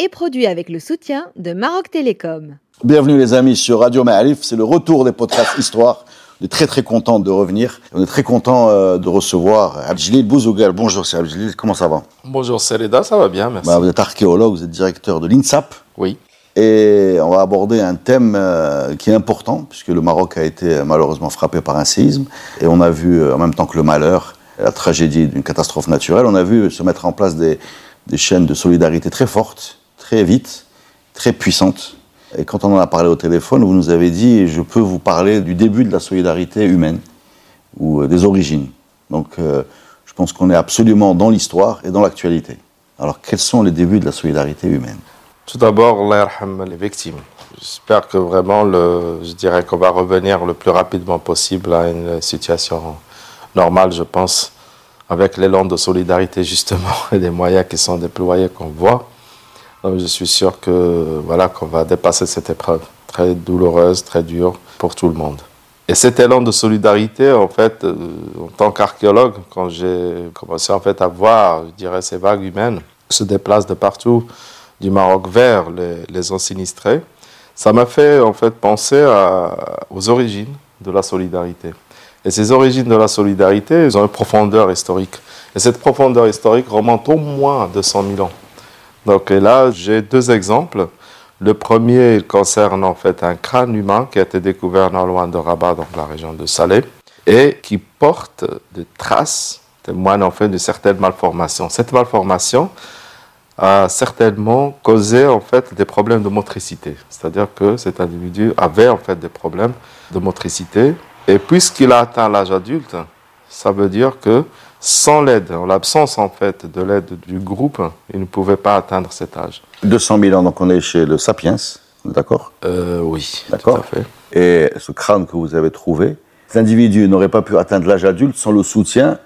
est produit avec le soutien de Maroc Télécom. Bienvenue les amis sur Radio Ma'arif, c'est le retour des podcasts Histoire. On est très très content de revenir. On est très content euh, de recevoir Abdjelil Bouzougal. Bonjour c'est Abdjelil, comment ça va? Bonjour Sereda, ça va bien, merci. Bah, Vous êtes archéologue, vous êtes directeur de l'INSAP. Oui. Et on va aborder un thème euh, qui est important, puisque le Maroc a été euh, malheureusement frappé par un séisme. Et on a vu, en même temps que le malheur, la tragédie d'une catastrophe naturelle, on a vu se mettre en place des, des chaînes de solidarité très fortes, très vite, très puissantes. Et quand on en a parlé au téléphone, vous nous avez dit, je peux vous parler du début de la solidarité humaine, ou euh, des origines. Donc euh, je pense qu'on est absolument dans l'histoire et dans l'actualité. Alors quels sont les débuts de la solidarité humaine? Tout d'abord, les victimes. J'espère que vraiment, je dirais qu'on va revenir le plus rapidement possible à une situation normale, je pense, avec l'élan de solidarité justement et des moyens qui sont déployés qu'on voit. Je suis sûr que voilà qu'on va dépasser cette épreuve très douloureuse, très dure pour tout le monde. Et cet élan de solidarité, en fait, euh, en tant qu'archéologue, quand j'ai commencé en fait à voir, je dirais, ces vagues humaines se déplacent de partout du Maroc vers les, les zones sinistrées, ça m'a fait en fait penser aux origines de la solidarité. Et ces origines de la solidarité, elles ont une profondeur historique. Et cette profondeur historique remonte au moins à 200 000 ans. Donc là, j'ai deux exemples. Le premier concerne en fait un crâne humain qui a été découvert non loin de Rabat, dans la région de Salé, et qui porte des traces, témoignent en fait de certaines malformations. Cette malformation a certainement causé en fait des problèmes de motricité. C'est-à-dire que cet individu avait en fait des problèmes de motricité. Et puisqu'il a atteint l'âge adulte, ça veut dire que sans l'aide, en l'absence en fait de l'aide du groupe, il ne pouvait pas atteindre cet âge. 200 000 ans, donc on est chez le Sapiens, d'accord? Euh, oui, D'accord. tout à fait. Et ce crâne que vous avez trouvé, cet individu n'aurait pas pu atteindre l'âge adulte sans le soutien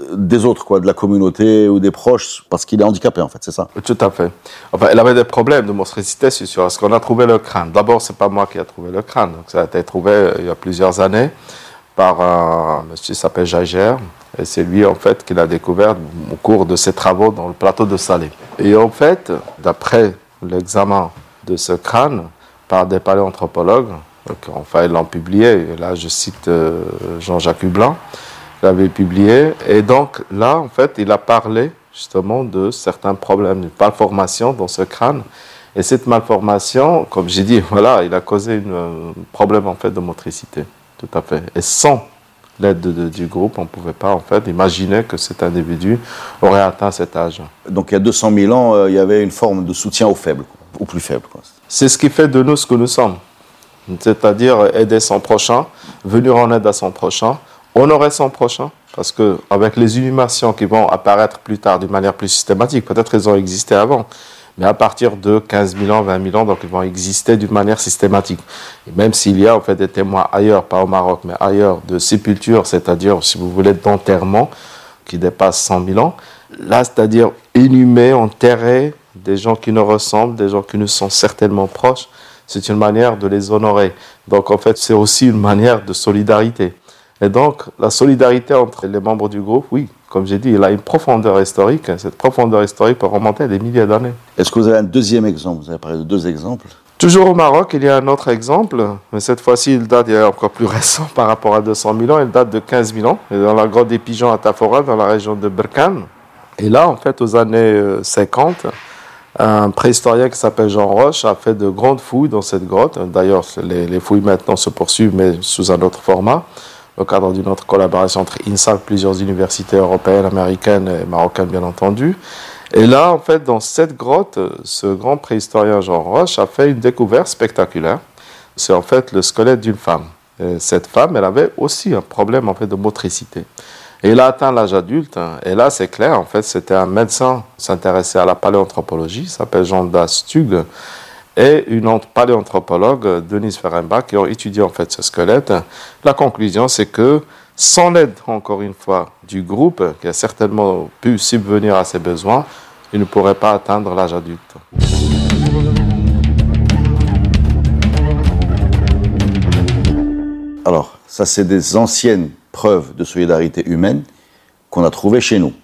euh, des autres, quoi, de la communauté ou des proches, parce qu'il est handicapé, en fait, c'est ça? Tout à fait. Enfin, elle avait des problèmes de motricité, c'est sûr. Est-ce qu'on a trouvé le crâne? D'abord, c'est pas moi qui a trouvé le crâne. Donc, ça a été trouvé euh, il y a plusieurs années par un monsieur qui s'appelle Jager. Et c'est lui, en fait, qui l'a découvert au cours de ses travaux dans le plateau de Salé. Et en fait, d'après l'examen de ce crâne par des paléanthropologues, enfin, ils l'ont publié, et là, je cite euh, Jean-Jacques Hublin, l'avait publié. Et donc là, en fait, il a parlé justement de certains problèmes de malformation dans ce crâne. Et cette malformation, comme j'ai dit, voilà, il a causé un problème en fait de motricité, tout à fait. Et sans l'aide de- de- du groupe, on ne pouvait pas en fait imaginer que cet individu aurait atteint cet âge. Donc il y a 200 000 ans, euh, il y avait une forme de soutien aux faibles, aux plus faibles. C'est ce qui fait de nous ce que nous sommes. C'est-à-dire aider son prochain, venir en aide à son prochain, honorer son prochain, parce que avec les inhumations qui vont apparaître plus tard d'une manière plus systématique, peut-être elles ont existé avant, mais à partir de 15 000 ans, 20 000 ans, donc ils vont exister d'une manière systématique. Et même s'il y a en fait des témoins ailleurs, pas au Maroc, mais ailleurs, de sépultures, c'est-à-dire, si vous voulez, d'enterrement, qui dépassent 100 000 ans, là, c'est-à-dire inhumer, enterrer des gens qui nous ressemblent, des gens qui nous sont certainement proches, c'est une manière de les honorer. Donc en fait, c'est aussi une manière de solidarité. Et donc, la solidarité entre les membres du groupe, oui, comme j'ai dit, il a une profondeur historique. Cette profondeur historique peut remonter à des milliers d'années. Est-ce que vous avez un deuxième exemple? Vous avez parlé de deux exemples? Toujours au Maroc, il y a un autre exemple, mais cette fois-ci, il date il est encore plus récent par rapport à 200 000 ans. Il date de 15 000 ans, dans la grotte des pigeons à Tafora, dans la région de Berkane. Et là, en fait, aux années euh, 50, un préhistorien qui s'appelle Jean Roche a fait de grandes fouilles dans cette grotte. D'ailleurs, les, les fouilles maintenant se poursuivent, mais sous un autre format, au cadre d'une autre collaboration entre INSAP, plusieurs universités européennes, américaines et marocaines, bien entendu. Et là, en fait, dans cette grotte, ce grand préhistorien Jean Roche a fait une découverte spectaculaire. C'est en fait le squelette d'une femme. Et cette femme, elle avait aussi un problème en fait de motricité. Et il a atteint l'âge adulte. hein. Et là, c'est clair, en fait, c'était un médecin s'intéressait à la paléanthropologie, s'appelle Jean Dastug. Et une paléanthropologue, Denise Ferenbach, qui ont étudié en fait ce squelette. La conclusion, c'est que sans l'aide, encore une fois, du groupe, qui a certainement pu subvenir à ses besoins, il ne pourrait pas atteindre l'âge adulte. Alors, ça, c'est des anciennes preuves de solidarité humaine qu'on a trouvées chez nous.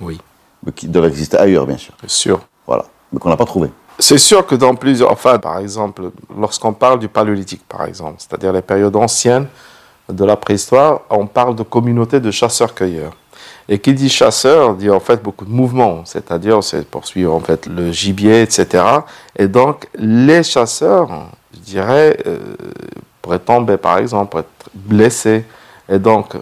Oui. Mais qui doivent exister ailleurs, bien sûr. C'est sûr. Voilà. Mais qu'on n'a pas trouvé. C'est sûr que dans plusieurs. Enfin, par exemple, lorsqu'on parle du paléolithique, par exemple, c'est-à-dire les périodes anciennes de la préhistoire, on parle de communautés de chasseurs-cueilleurs. Et qui dit chasseur dit en fait beaucoup de mouvements, c'est-à-dire c'est poursuivre en fait le gibier, etc. Et donc les chasseurs, je dirais, euh, pourraient tomber par exemple, pourraient être blessés. Et donc.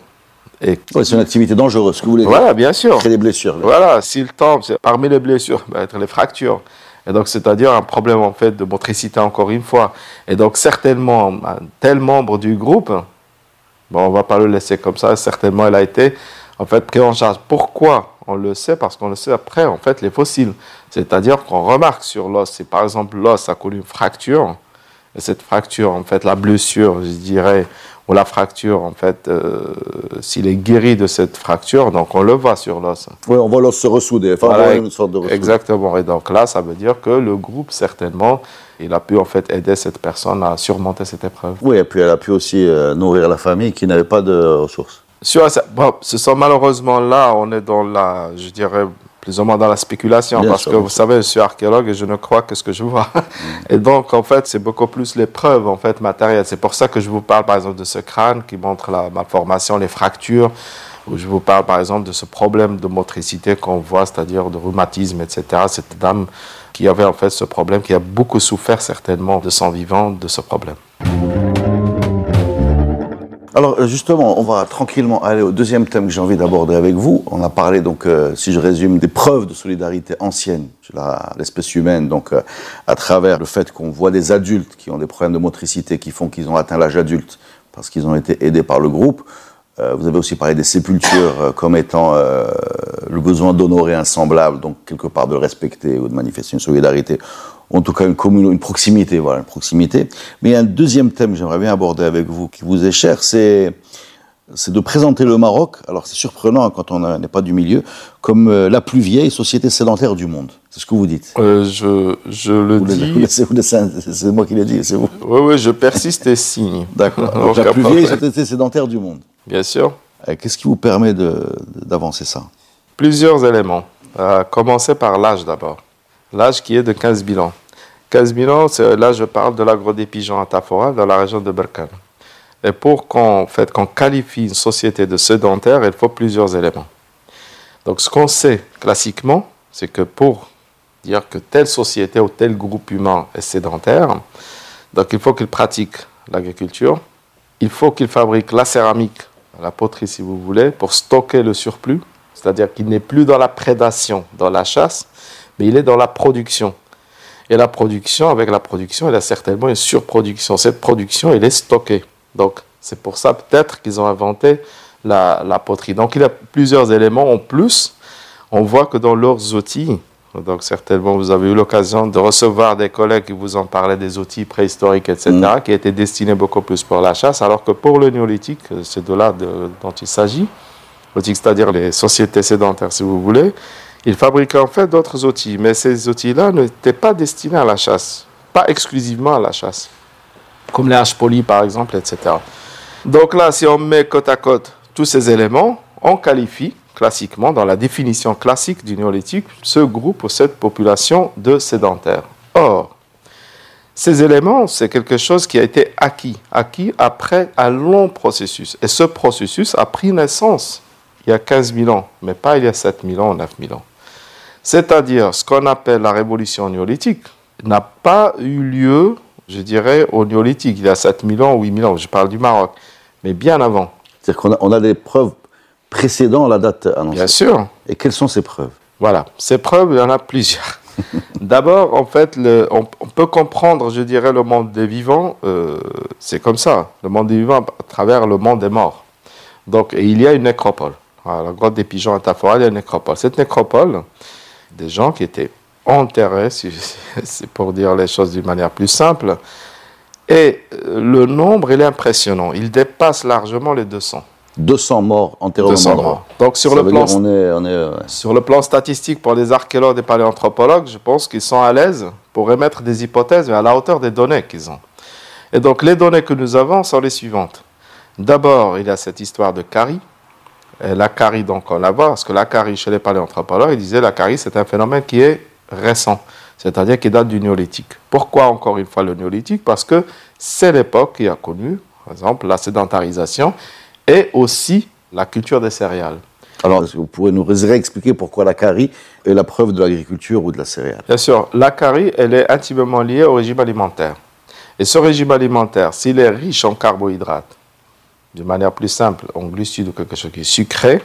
Et, c'est une activité dangereuse, ce que vous voulez dire. voilà, bien sûr. Créer des blessures. là. Voilà, s'il tombe, parmi les blessures, va être les fractures. Et donc, c'est-à-dire un problème en fait de motricité encore une fois. Et donc, certainement, tel membre du groupe, on va pas le laisser comme ça, certainement, il a été en fait pris en charge. Pourquoi On le sait? Parce qu'on le sait après, en fait, les fossiles. C'est-à-dire qu'on remarque sur l'os, si par exemple l'os a connu une fracture, cette fracture, en fait, la blessure, je dirais, ou la fracture, en fait, euh, s'il est guéri de cette fracture, donc on le voit sur l'os. Ouais, on voit l'os se ressouder. Enfin, Voilà, une sorte de ressoudé. Exactement. Et donc là, ça veut dire que le groupe, certainement, il a pu en fait aider cette personne à surmonter cette épreuve. Oui, et puis elle a pu aussi euh, nourrir la famille qui n'avait pas de ressources. Sur, bon, ce sont malheureusement là, on est dans la, je dirais, plus ou moins dans la spéculation, Bien parce sûr, que vous savez, je suis archéologue et je ne crois que ce que je vois. Et donc, en fait, c'est beaucoup plus les preuves en fait matérielles. C'est pour ça que je vous parle, par exemple, de ce crâne qui montre la malformation, les fractures, ou je vous parle, par exemple, de ce problème de motricité qu'on voit, c'est-à-dire de rhumatisme, etc. Cette dame qui avait en fait ce problème, qui a beaucoup souffert certainement de son vivant de ce problème. Alors euh, justement, on va tranquillement aller au deuxième thème que j'ai envie d'aborder avec vous. On a parlé donc, euh, si je résume, des preuves de solidarité ancienne la- l'espèce humaine, donc euh, à travers le fait qu'on voit des adultes qui ont des problèmes de motricité qui font qu'ils ont atteint l'âge adulte parce qu'ils ont été aidés par le groupe. Vous avez aussi parlé des sépultures comme étant le besoin d'honorer un semblable, donc quelque part de respecter ou de manifester une solidarité, en tout cas une, commune, une proximité, voilà, une proximité. Mais il y a un deuxième thème que j'aimerais bien aborder avec vous, qui vous est cher, c'est c'est de présenter le Maroc, alors c'est surprenant quand on n'est pas du milieu, comme euh, la plus vieille société sédentaire du monde. C'est ce que vous dites. Euh, je, je le Vous dis. C'est moi qui l'ai dit, c'est vous. Oui, oui, je persiste et signe. D'accord. La plus vieille société sédentaire du monde. Bien sûr. Euh, Qu'est-ce qui vous permet d'avancer ça? Plusieurs éléments. Commencer par l'âge d'abord. L'âge qui est de 15 000 ans. 15 000 ans, c'est- là je parle de l'agro des pigeons à Tafora, dans la région de Berkane. Et pour qu'on qu'on qualifie une société de sédentaire, il faut plusieurs éléments. Donc ce qu'on sait classiquement, c'est que pour dire que telle société ou tel groupe humain est sédentaire, donc il faut qu'il pratique l'agriculture, il faut qu'il fabrique la céramique, la poterie si vous voulez, pour stocker le surplus, c'est-à-dire qu'il n'est plus dans la prédation, dans la chasse, mais il est dans la production. Et la production, avec la production, il y a certainement une surproduction. Cette production, elle est stockée. Donc, c'est pour ça peut-être qu'ils ont inventé la, la poterie. Donc, il y a plusieurs éléments en plus. On voit que dans leurs outils, donc certainement vous avez eu l'occasion de recevoir des collègues qui vous en parlaient des outils préhistoriques, etc., qui étaient destinés beaucoup plus pour la chasse, alors que pour le néolithique, c'est de là de- dont il s'agit, c'est-à-dire les sociétés sédentaires, si vous voulez, ils fabriquaient en fait d'autres outils, mais ces outils-là n'étaient pas destinés à la chasse, pas exclusivement à la chasse, comme les haches polies par exemple, etc. Donc là, si on met côte à côte tous ces éléments, on qualifie classiquement, dans la définition classique du néolithique, ce groupe ou cette population de sédentaires. Or, ces éléments, c'est quelque chose qui a été acquis, acquis après un long processus. Et ce processus a pris naissance il y a 15 000 ans, mais pas il y a 7 000 ans ou 9 000 ans. C'est-à-dire, ce qu'on appelle la révolution néolithique n'a pas eu lieu, je dirais, au néolithique, il y a 7 000 ans ou 8 000 ans, je parle du Maroc, mais bien avant. C'est-à-dire qu'on a, on a des preuves précédant la date annoncée. Bien sûr, Et quelles sont ces preuves? Voilà, ces preuves, il y en a plusieurs. D'abord, en fait, le- on, on peut comprendre, je dirais, le monde des vivants, euh, c'est comme ça, le monde des vivants à travers le monde des morts. Donc, et il y a une nécropole. La grotte des pigeons à Tafora, il y a une nécropole. Cette nécropole, des gens qui étaient enterrés, c'est pour dire les choses d'une manière plus simple. Et euh, le nombre, il est impressionnant. Il dépasse largement les 200. 200 morts enterrés 200 morts. Donc sur le, plan, sur le plan statistique, pour les archéologues et paléanthropologues, je pense qu'ils sont à l'aise pour émettre des hypothèses à la hauteur des données qu'ils ont. Et donc les données que nous avons sont les suivantes. D'abord, il y a cette histoire de carie. La carie, donc on la voit, parce que la carie, chez les paléanthropologues, ils disaient la carie, c'est un phénomène qui est récent, c'est-à-dire qui date du néolithique. Pourquoi encore une fois le néolithique? Parce que c'est l'époque qui a connu, par exemple, la sédentarisation et aussi la culture des céréales. Alors, est-ce que vous pourrez nous réexpliquer pourquoi la carie est la preuve de l'agriculture ou de la céréale? Bien sûr, la carie, elle est intimement liée au régime alimentaire. Et ce régime alimentaire, s'il est riche en carbohydrates, de manière plus simple, en glucides ou quelque chose qui est sucré,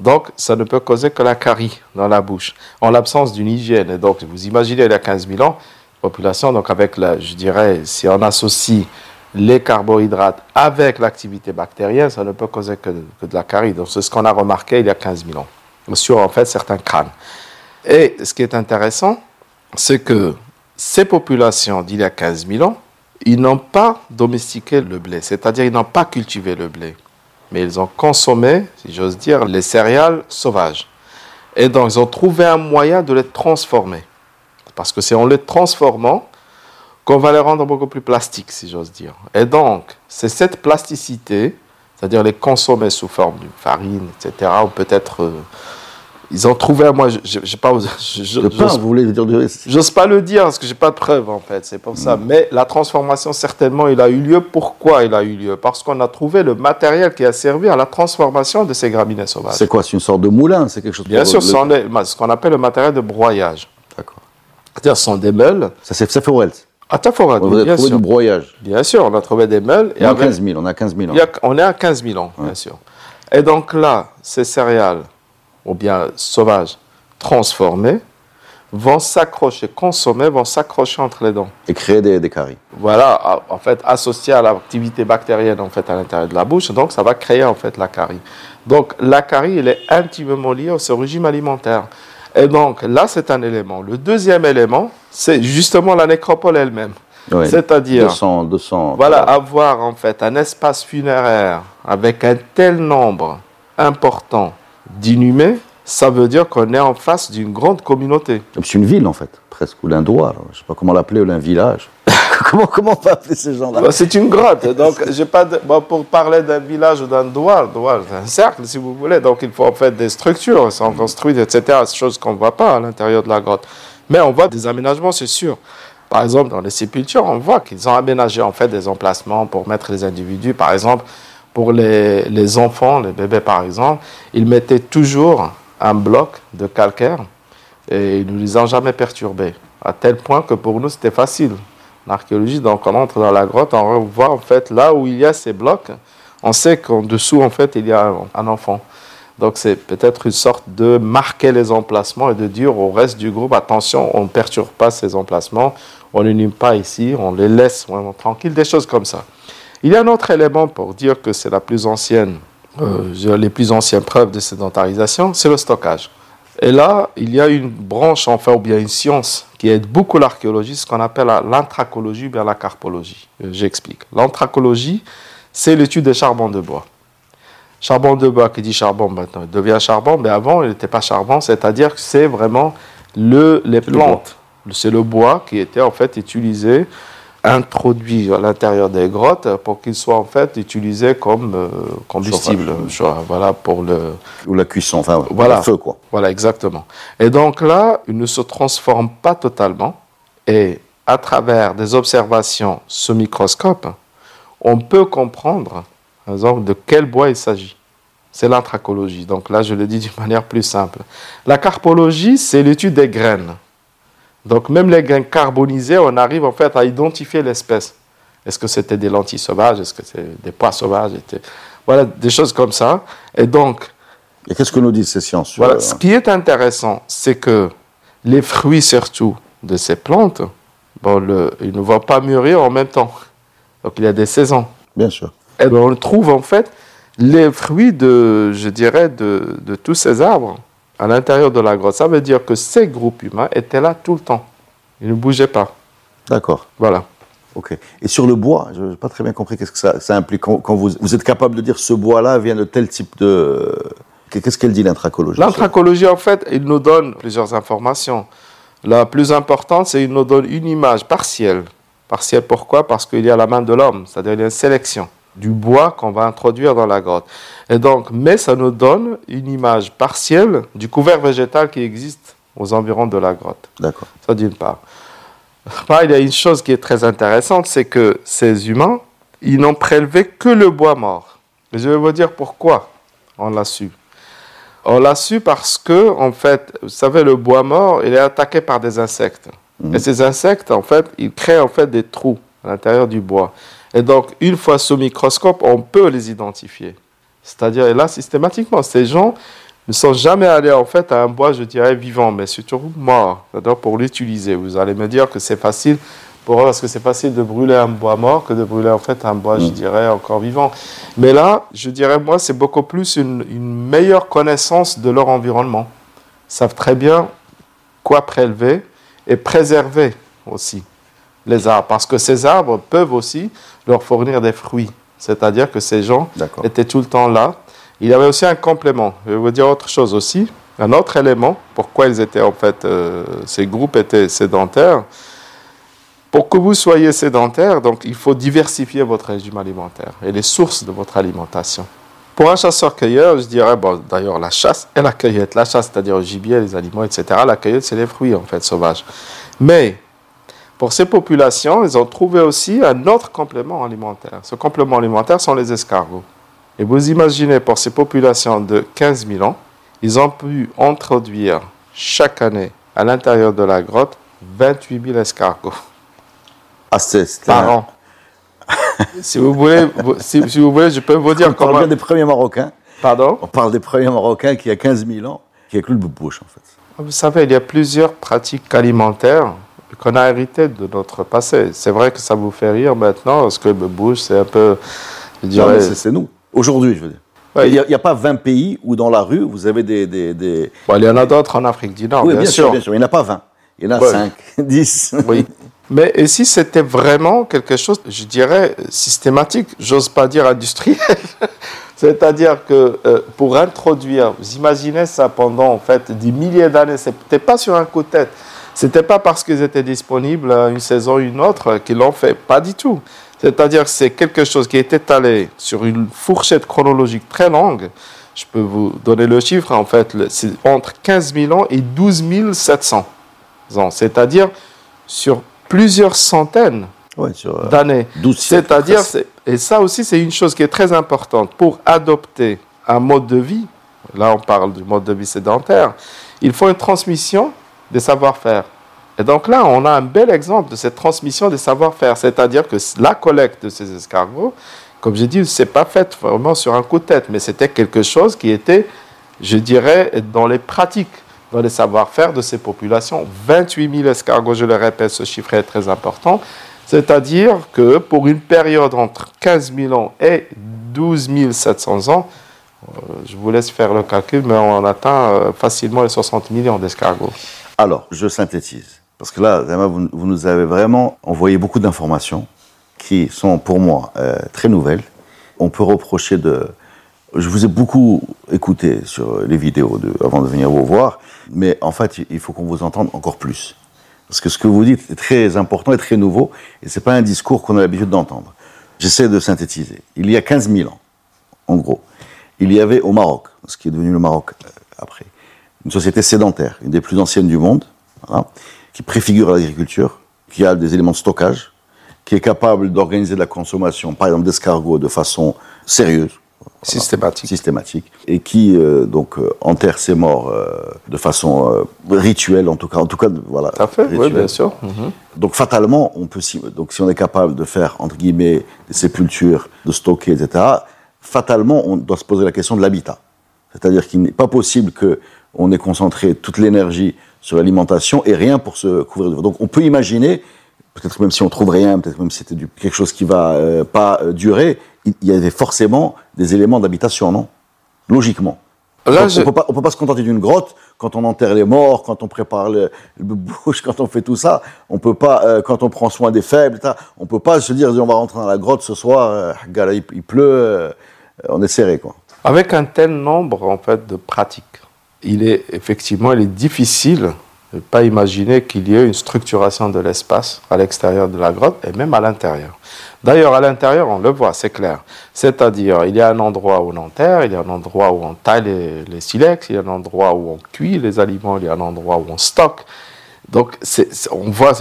donc ça ne peut causer que la carie dans la bouche, en l'absence d'une hygiène. Donc, vous imaginez, il y a 15 000 ans, population, donc avec, la, je dirais, si on associe les carbohydrates avec l'activité bactérienne, ça ne peut causer que, de la carie. Donc c'est ce qu'on a remarqué il y a 15 000 ans, sur en fait certains crânes. Et ce qui est intéressant, c'est que ces populations d'il y a 15 000 ans, ils n'ont pas domestiqué le blé, c'est-à-dire ils n'ont pas cultivé le blé, mais ils ont consommé, si j'ose dire, les céréales sauvages. Et donc ils ont trouvé un moyen de les transformer. Parce que c'est en les transformant qu'on va les rendre beaucoup plus plastiques, si j'ose dire. Et donc, c'est cette plasticité, c'est-à-dire les consommer sous forme d'une farine, etc., ou peut-être... Ils ont trouvé, moi, je n'ai pas... Je, le pain, vous voulez dire J'ose pas le dire, parce que j'ai pas de preuves, en fait, c'est pour ça. Mm. Mais la transformation, certainement, il a eu lieu. Pourquoi il a eu lieu? Parce qu'on a trouvé le matériel qui a servi à la transformation de ces graminées sauvages. C'est quoi C'est une sorte de moulin C'est quelque chose Bien sûr, c'est ce qu'on appelle le matériel de broyage. D'accord. C'est-à-dire, ce sont des meules. Ça, c'est Wells à Taforat, on a trouvé du broyage. Bien sûr, on a trouvé des meules. On, a 15 000, on a 15 000 ans. on est à 15 000 ans, bien sûr. Et donc là, ces céréales, ou bien sauvages, transformées, vont s'accrocher, consommées, vont s'accrocher entre les dents. Et créer des, des caries. Voilà, en fait, associé à l'activité bactérienne en fait, à l'intérieur de la bouche, donc ça va créer en fait la carie. Donc la carie, elle est intimement liée au ce régime alimentaire. Et donc là, c'est un élément. Le deuxième élément, c'est justement la nécropole elle-même. C'est-à-dire, voilà, avoir en fait un espace funéraire avec un tel nombre important d'inhumés, ça veut dire qu'on est en face d'une grande communauté. C'est une ville en fait, presque, ou l'un doigt, je ne sais pas comment l'appeler, ou un village. comment, comment on peut appeler ces gens-là? Bah, C'est une grotte. Donc, j'ai pas bah, pour parler d'un village ou d'un doigt, c'est un cercle, si vous voulez. Donc, il faut en fait des structures, sont construites, etc. Choses qu'on ne voit pas à l'intérieur de la grotte. Mais on voit des aménagements, c'est sûr. Par exemple, dans les sépultures, on voit qu'ils ont aménagé en fait des emplacements pour mettre les individus. Par exemple, pour les, enfants, les bébés par exemple, ils mettaient toujours un bloc de calcaire et ils ne les ont jamais perturbés. À tel point que pour nous, c'était facile l'archéologie, donc on entre dans la grotte, on voit en fait là où il y a ces blocs, on sait qu'en dessous en fait il y a un enfant. Donc c'est peut-être une sorte de marquer les emplacements et de dire au reste du groupe attention, on ne perturbe pas ces emplacements, on ne pas ici, on les laisse vraiment tranquilles, des choses comme ça. Il y a un autre élément pour dire que c'est la plus ancienne, euh, les plus anciennes preuves de sédentarisation, c'est le stockage. Et là, il y a une branche, enfin, ou bien une science qui aide beaucoup l'archéologie, ce qu'on appelle l'anthracologie ou bien la carpologie. Euh, j'explique. L'anthracologie, c'est l'étude des charbons de bois. Charbon de bois, qui dit charbon maintenant, il devient charbon, mais avant, il n'était pas charbon, c'est-à-dire que c'est vraiment le, les plantes. C'est le bois qui était en fait utilisé introduit à l'intérieur des grottes pour qu'il soit en fait utilisé comme euh, combustible, voilà pour le ou la cuisson, enfin voilà, le feu quoi. Voilà exactement. Et donc là, il ne se transforme pas totalement et à travers des observations sous microscope, on peut comprendre, par exemple, de quel bois il s'agit. C'est l'anthracologie. Donc là, je le dis d'une manière plus simple. La carpologie, c'est l'étude des graines. Donc même les grains carbonisés, on arrive en fait à identifier l'espèce. Est-ce que c'était des lentilles sauvages? Est-ce que c'est des pois sauvages? Voilà, des choses comme ça. Et donc... Et qu'est-ce que nous disent ces sciences voilà, Ce qui est intéressant, c'est que les fruits surtout de ces plantes, bon, le, ils ne vont pas mûrir en même temps. Donc il y a des saisons. Bien sûr. Et ben, on trouve en fait les fruits de, je dirais, de, de tous ces arbres à l'intérieur de la grotte. Ça veut dire que ces groupes humains étaient là tout le temps. Ils ne bougeaient pas. D'accord. Voilà. Ok. Et sur le bois, je n'ai pas très bien compris qu'est-ce que ça, ça implique. Quand, quand vous, vous êtes capable de dire ce bois-là vient de tel type de. Qu'est-ce qu'elle dit l'intracologie L'intracologie, en fait, il nous donne plusieurs informations. La plus importante, c'est qu'il nous donne une image partielle. Partielle pourquoi? Parce qu'il y a la main de l'homme, c'est-à-dire il y a une sélection du bois qu'on va introduire dans la grotte. Et donc, mais ça nous donne une image partielle du couvert végétal qui existe aux environs de la grotte. D'accord. Ça d'une part. Il y a une chose qui est très intéressante, c'est que ces humains, ils n'ont prélevé que le bois mort. Et je vais vous dire pourquoi on l'a su. On l'a su parce que, en fait, vous savez, le bois mort, il est attaqué par des insectes. Et ces insectes, en fait, ils créent en fait des trous à l'intérieur du bois. Et donc, une fois sous microscope, on peut les identifier. C'est-à-dire, et là, systématiquement, ces gens ne sont jamais allés en fait à un bois, je dirais, vivant, mais surtout mort, c'est-à-dire pour l'utiliser. Vous allez me dire que c'est facile pour eux, parce que c'est facile de brûler un bois mort que de brûler en fait un bois, je dirais, encore vivant. Mais là, je dirais, moi, c'est beaucoup plus une, une meilleure connaissance de leur environnement. Ils savent très bien quoi prélever et préserver aussi les arbres, parce que ces arbres peuvent aussi leur fournir des fruits. C'est-à-dire que ces gens étaient tout le temps là. Il y avait aussi un complément. Je vais vous dire autre chose aussi. Un autre élément, pourquoi ils étaient en fait, euh, ces groupes étaient sédentaires. Pour que vous soyez sédentaire, donc il faut diversifier votre régime alimentaire et les sources de votre alimentation. Pour un chasseur-cueilleur, je dirais, bon, d'ailleurs, la chasse et la cueillette. La chasse, c'est-à-dire le gibier, les aliments, etc. La cueillette, c'est les fruits, en fait, sauvages. Mais pour ces populations, ils ont trouvé aussi un autre complément alimentaire. Ce complément alimentaire sont les escargots. Et vous imaginez, pour ces populations de 15 000 ans, ils ont pu introduire chaque année à l'intérieur de la grotte 28 000 escargots Ah, par an. si, vous voulez, si, si vous voulez, je peux vous dire On parle bien des premiers Marocains. Pardon? On parle des premiers Marocains qui, il y a 15 000 ans, qui incluent le bout-bouche, en fait. Vous savez, il y a plusieurs pratiques alimentaires qu'on a héritées de notre passé. C'est vrai que ça vous fait rire maintenant, parce que bouche, c'est un peu. Je Non, dirais, mais c'est nous. Aujourd'hui, je veux dire. Ouais. Il n'y a, pas 20 pays où dans la rue, vous avez des. des, des- Bon, il y en a d'autres en Afrique du Nord, oui, bien, bien, sûr. bien sûr. Il n'y en a pas 20. Il y en a Ouais. 5, 10. Oui. Mais et si c'était vraiment quelque chose, je dirais, systématique, j'ose pas dire industriel, c'est-à-dire que euh, pour introduire, vous imaginez ça pendant en fait des milliers d'années, c'était pas sur un coup de tête, c'était pas parce qu'ils étaient disponibles euh, une saison ou une autre qu'ils l'ont fait, pas du tout. C'est-à-dire que c'est quelque chose qui est étalé sur une fourchette chronologique très longue. Je peux vous donner le chiffre, en fait, c'est entre 15 000 ans et 12 700 ans, c'est-à-dire sur plusieurs centaines Ouais, euh, d'années. 12 siècles, C'est-à-dire, et ça aussi, c'est une chose qui est très importante. Pour adopter un mode de vie, là on parle du mode de vie sédentaire, il faut une transmission des savoir-faire. Et donc là, on a un bel exemple de cette transmission des savoir-faire. C'est-à-dire que la collecte de ces escargots, comme j'ai dit, c'est pas fait vraiment sur un coup de tête, mais c'était quelque chose qui était, je dirais, dans les pratiques, dans les savoir-faire de ces populations. 28 000 escargots, je le répète, ce chiffre est très important. C'est-à-dire que pour une période entre 15 000 ans et 12 700 ans, euh, je vous laisse faire le calcul, mais on atteint euh, facilement les 60 millions d'escargots. Alors, je synthétise. Parce que là, vous, nous avez vraiment envoyé beaucoup d'informations qui sont pour moi euh, très nouvelles. On peut reprocher de... Je vous ai beaucoup écouté sur les vidéos avant de venir vous voir, mais en fait, il faut qu'on vous entende encore plus. Parce que ce que vous dites est très important et très nouveau, et ce n'est pas un discours qu'on a l'habitude d'entendre. J'essaie de synthétiser. Il y a 15 000 ans, en gros, il y avait au Maroc, ce qui est devenu le Maroc euh, après, une société sédentaire, une des plus anciennes du monde, voilà, qui préfigure l'agriculture, qui a des éléments de stockage, qui est capable d'organiser de la consommation, par exemple d'escargots, de façon sérieuse, Systématique. systématique, et qui euh, donc euh, enterre ses morts euh, de façon euh, rituelle, en tout cas, en tout cas, voilà. Tout à fait, oui, bien sûr. Mhm. Donc fatalement, on peut donc si on est capable de faire entre guillemets des sépultures, de stocker, etc. Fatalement, on doit se poser la question de l'habitat. C'est-à-dire qu'il n'est pas possible que on ait concentré toute l'énergie sur l'alimentation et rien pour se couvrir de. Donc on peut imaginer, peut-être même si on trouve rien, peut-être même si c'était quelque chose qui va euh, pas euh, durer, il il y avait forcément des éléments d'habitation, non? Logiquement. Là, on ne peut, pas se contenter d'une grotte quand on enterre les morts, quand on prépare le, bouche, quand on fait tout ça. On peut pas, euh, quand on prend soin des faibles, on peut pas se dire on va rentrer dans la grotte ce soir, euh, il, pleut, on est serré. Quoi. Avec un tel nombre en fait, de pratiques, il est effectivement il est difficile ne pas imaginer qu'il y ait une structuration de l'espace à l'extérieur de la grotte et même à l'intérieur. D'ailleurs, à l'intérieur, on le voit, c'est clair. C'est-à-dire, il y a un endroit où on enterre, il y a un endroit où on taille les, silex, il y a un endroit où on cuit les aliments, il y a un endroit où on stocke. Donc, on voit,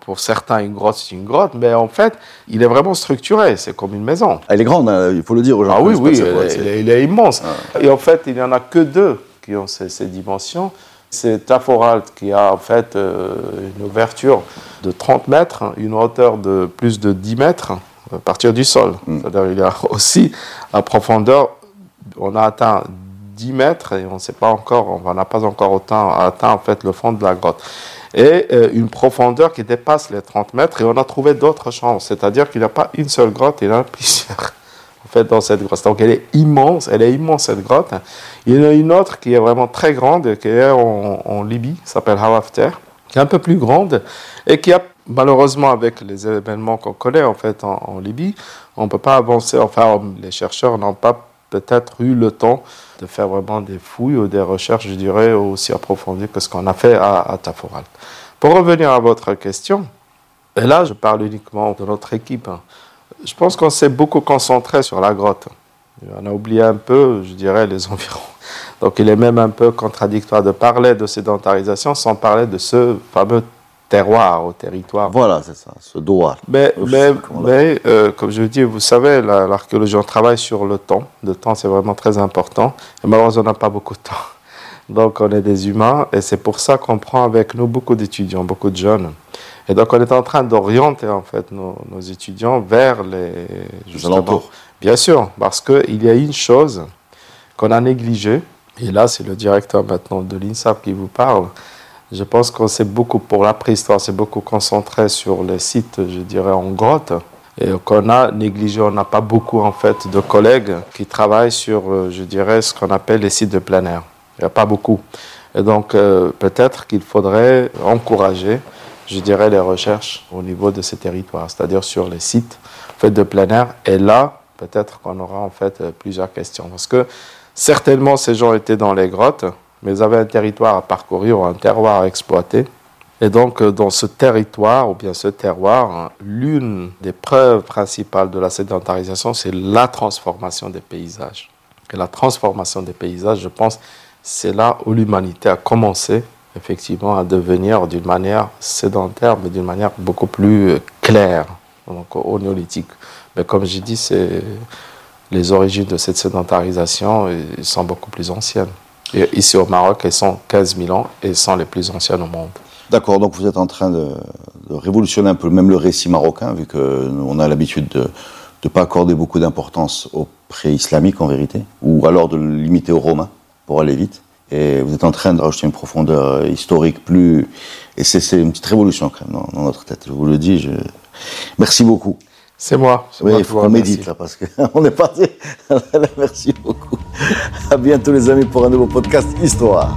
pour certains, une grotte, c'est une grotte, mais en fait, il est vraiment structuré, c'est comme une maison. Elle est grande, hein, il faut le dire aux gens. Ah oui, oui, il est, immense. Ah. Et en fait, il n'y en a que deux qui ont ces, ces dimensions. C'est Taforalt qui a en fait euh, une ouverture de 30 mètres, une hauteur de plus de 10 mètres à partir du sol. Mm. C'est-à-dire il y a aussi à profondeur, on a atteint 10 mètres et on ne sait pas encore, on n'a pas encore autant atteint en fait le fond de la grotte. Et euh, une profondeur qui dépasse les 30 mètres et on a trouvé d'autres chambres, c'est-à-dire qu'il n'y a pas une seule grotte, il y en a plusieurs en fait dans cette grotte. Donc elle est immense, elle est immense cette grotte. Il y en a une autre qui est vraiment très grande, qui est en, en Libye, s'appelle Hawafter, qui est un peu plus grande et qui a malheureusement, avec les événements qu'on connaît en fait en, Libye, on ne peut pas avancer. Enfin, les chercheurs n'ont pas peut-être eu le temps de faire vraiment des fouilles ou des recherches, je dirais, aussi approfondies que ce qu'on a fait à, à Taforal. Pour revenir à votre question, et là, je parle uniquement de notre équipe. Je pense qu'on s'est beaucoup concentré sur la grotte. On a oublié un peu, je dirais, les environs. Donc il est même un peu contradictoire de parler de sédentarisation sans parler de ce fameux terroir, au territoire. Voilà, c'est ça, ce doigt. Mais, mais, mais euh, comme je dis, vous savez, l'archéologie, on travaille sur le temps. Le temps, c'est vraiment très important. Et malheureusement, on n'a pas beaucoup de temps. Donc, on est des humains et c'est pour ça qu'on prend avec nous beaucoup d'étudiants, beaucoup de jeunes. Et donc, on est en train d'orienter, en fait, nos, étudiants vers les... alentours. Bien sûr, parce qu'il y a une chose qu'on a négligée, et là, c'est le directeur maintenant de l'INSAP qui vous parle, je pense qu'on s'est beaucoup, pour la préhistoire, c'est beaucoup concentré sur les sites, je dirais, en grotte. Et qu'on a négligé, on n'a pas beaucoup en fait de collègues qui travaillent sur, euh, je dirais, ce qu'on appelle les sites de plein air. Il n'y a pas beaucoup. Et donc euh, peut-être qu'il faudrait encourager, je dirais, les recherches au niveau de ces territoires, c'est-à-dire sur les sites faits de plein air. Et là, peut-être qu'on aura en fait plusieurs questions. Parce que certainement ces gens étaient dans les grottes, mais ils avaient un territoire à parcourir, un terroir à exploiter. Et donc, euh, dans ce territoire, ou bien ce terroir, l'une des preuves principales de la sédentarisation, c'est la transformation des paysages. Et la transformation des paysages, je pense, c'est là où l'humanité a commencé, effectivement, à devenir d'une manière sédentaire, mais d'une manière beaucoup plus euh, claire, donc au néolithique. Mais comme j'ai dit, les origines de cette sédentarisation sont beaucoup plus anciennes. Ici au Maroc, elles sont 15 000 ans et sont les plus anciennes au monde. D'accord, donc vous êtes en train de, révolutionner un peu même le récit marocain, vu qu'on a l'habitude de ne pas accorder beaucoup d'importance au pré-islamique en vérité, ou alors de le limiter aux romains pour aller vite. Et vous êtes en train de rajouter une profondeur historique plus. Et c'est une petite révolution quand même dans, notre tête, je vous le dis. Je... Merci beaucoup. C'est moi. Oui, il faut qu'on médite là parce qu'on est parti. Merci beaucoup. À bientôt les amis pour un nouveau podcast Histoire.